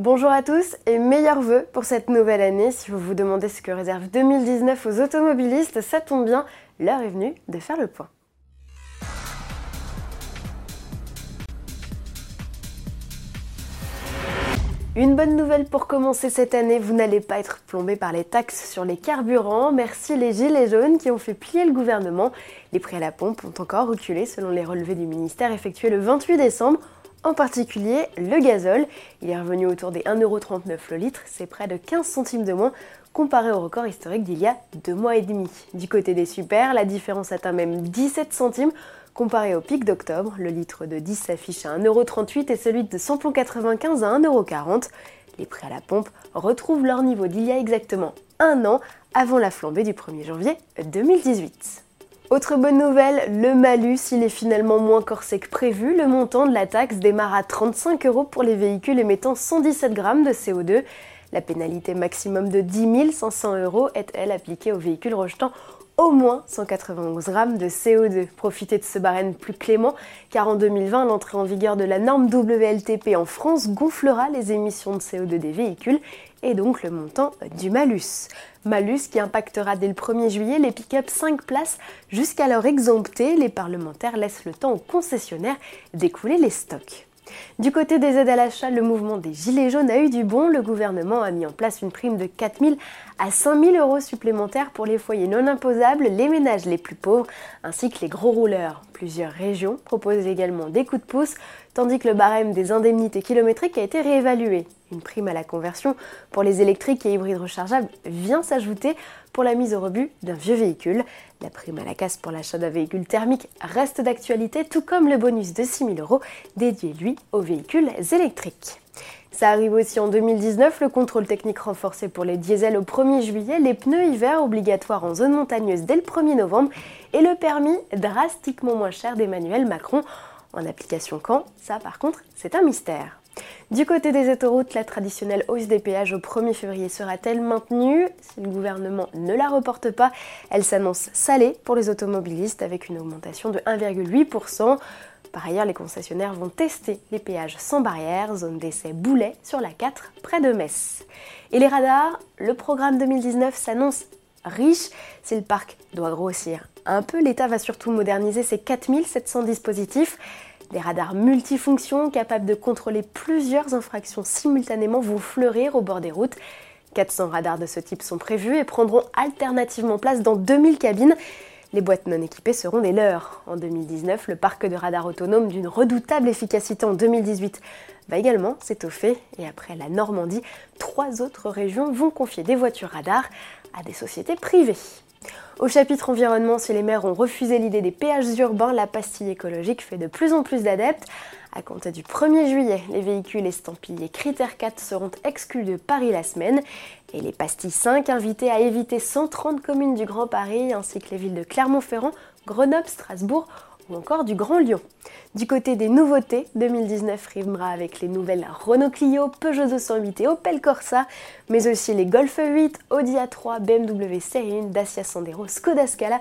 Bonjour à tous et meilleurs vœux pour cette nouvelle année. Si vous vous demandez ce que réserve 2019 aux automobilistes, ça tombe bien, l'heure est venue de faire le point. Une bonne nouvelle pour commencer cette année, vous n'allez pas être plombé par les taxes sur les carburants. Merci les gilets jaunes qui ont fait plier le gouvernement. Les prix à la pompe ont encore reculé selon les relevés du ministère effectués le 28 décembre. En particulier, le gazole, il est revenu autour des 1,39€ le litre, c'est près de 15 centimes de moins comparé au record historique d'il y a deux mois et demi. Du côté des super, la différence atteint même 17 centimes Comparé au pic d'octobre, le litre de 10 s'affiche à 1,38€ et celui de samplon 95 à 1,40€. Les prix à la pompe retrouvent leur niveau d'il y a exactement un an avant la flambée du 1er janvier 2018. Autre bonne nouvelle, le malus, il est finalement moins corsé que prévu. Le montant de la taxe démarre à 35 euros pour les véhicules émettant 117 grammes de CO2. La pénalité maximum de 10 500 euros est, elle, appliquée aux véhicules rejetant au moins 191 grammes de CO2. Profitez de ce barème plus clément, car en 2020, l'entrée en vigueur de la norme WLTP en France gonflera les émissions de CO2 des véhicules et donc le montant du malus. Malus qui impactera dès le 1er juillet les pick-up 5 places jusqu'alors exemptés. Les parlementaires laissent le temps aux concessionnaires d'écouler les stocks. Du côté des aides à l'achat, le mouvement des Gilets jaunes a eu du bon. Le gouvernement a mis en place une prime de 4 000 à 5 000 euros supplémentaires pour les foyers non imposables, les ménages les plus pauvres, ainsi que les gros rouleurs. Plusieurs régions proposent également des coups de pouce, tandis que le barème des indemnités kilométriques a été réévalué. Une prime à la conversion pour les électriques et hybrides rechargeables vient s'ajouter pour la mise au rebut d'un vieux véhicule. La prime à la casse pour l'achat d'un véhicule thermique reste d'actualité, tout comme le bonus de 6 000 euros dédié, lui, aux véhicules électriques. Ça arrive aussi en 2019, le contrôle technique renforcé pour les diesels au 1er juillet, les pneus hiver obligatoires en zone montagneuse dès le 1er novembre et le permis drastiquement moins cher d'Emmanuel Macron. En application quand? Ça par contre, c'est un mystère. Du côté des autoroutes, la traditionnelle hausse des péages au 1er février sera-t-elle maintenue? Si le gouvernement ne la reporte pas, elle s'annonce salée pour les automobilistes avec une augmentation de 1,8%. Par ailleurs, les concessionnaires vont tester les péages sans barrière, zone d'essai Boulet sur la 4 près de Metz. Et les radars, le programme 2019 s'annonce riche. Si le parc doit grossir un peu, l'État va surtout moderniser ses 4700 dispositifs. Des radars multifonctions capables de contrôler plusieurs infractions simultanément vont fleurir au bord des routes. 400 radars de ce type sont prévus et prendront alternativement place dans 2000 cabines. Les boîtes non équipées seront des leurs. En 2019, le parc de radars autonomes d'une redoutable efficacité en 2018 va également s'étoffer et après la Normandie, trois autres régions vont confier des voitures radars à des sociétés privées. Au chapitre environnement, si les maires ont refusé l'idée des péages urbains, la pastille écologique fait de plus en plus d'adeptes. À compter du 1er juillet, les véhicules estampillés Critère 4 seront exclus de Paris la semaine et les pastilles 5 invités à éviter 130 communes du Grand Paris ainsi que les villes de Clermont-Ferrand, Grenoble, Strasbourg ou encore du Grand Lyon. Du côté des nouveautés, 2019 rimera avec les nouvelles Renault Clio, Peugeot 208 et Opel Corsa, mais aussi les Golf 8, Audi A3, BMW Série 1, Dacia Sandero, Skoda Scala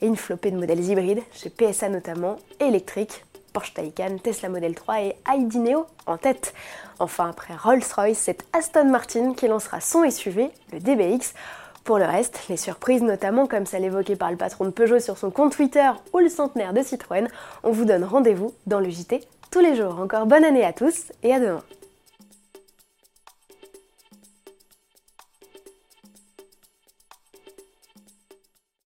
et une flopée de modèles hybrides, chez PSA notamment, électriques, Porsche Taycan, Tesla Model 3 et ID Neo en tête. Enfin, après Rolls-Royce, c'est Aston Martin qui lancera son SUV, le DBX. Pour le reste, les surprises, notamment comme celle évoquée par le patron de Peugeot sur son compte Twitter ou le centenaire de Citroën, on vous donne rendez-vous dans le JT tous les jours. Encore bonne année à tous et à demain.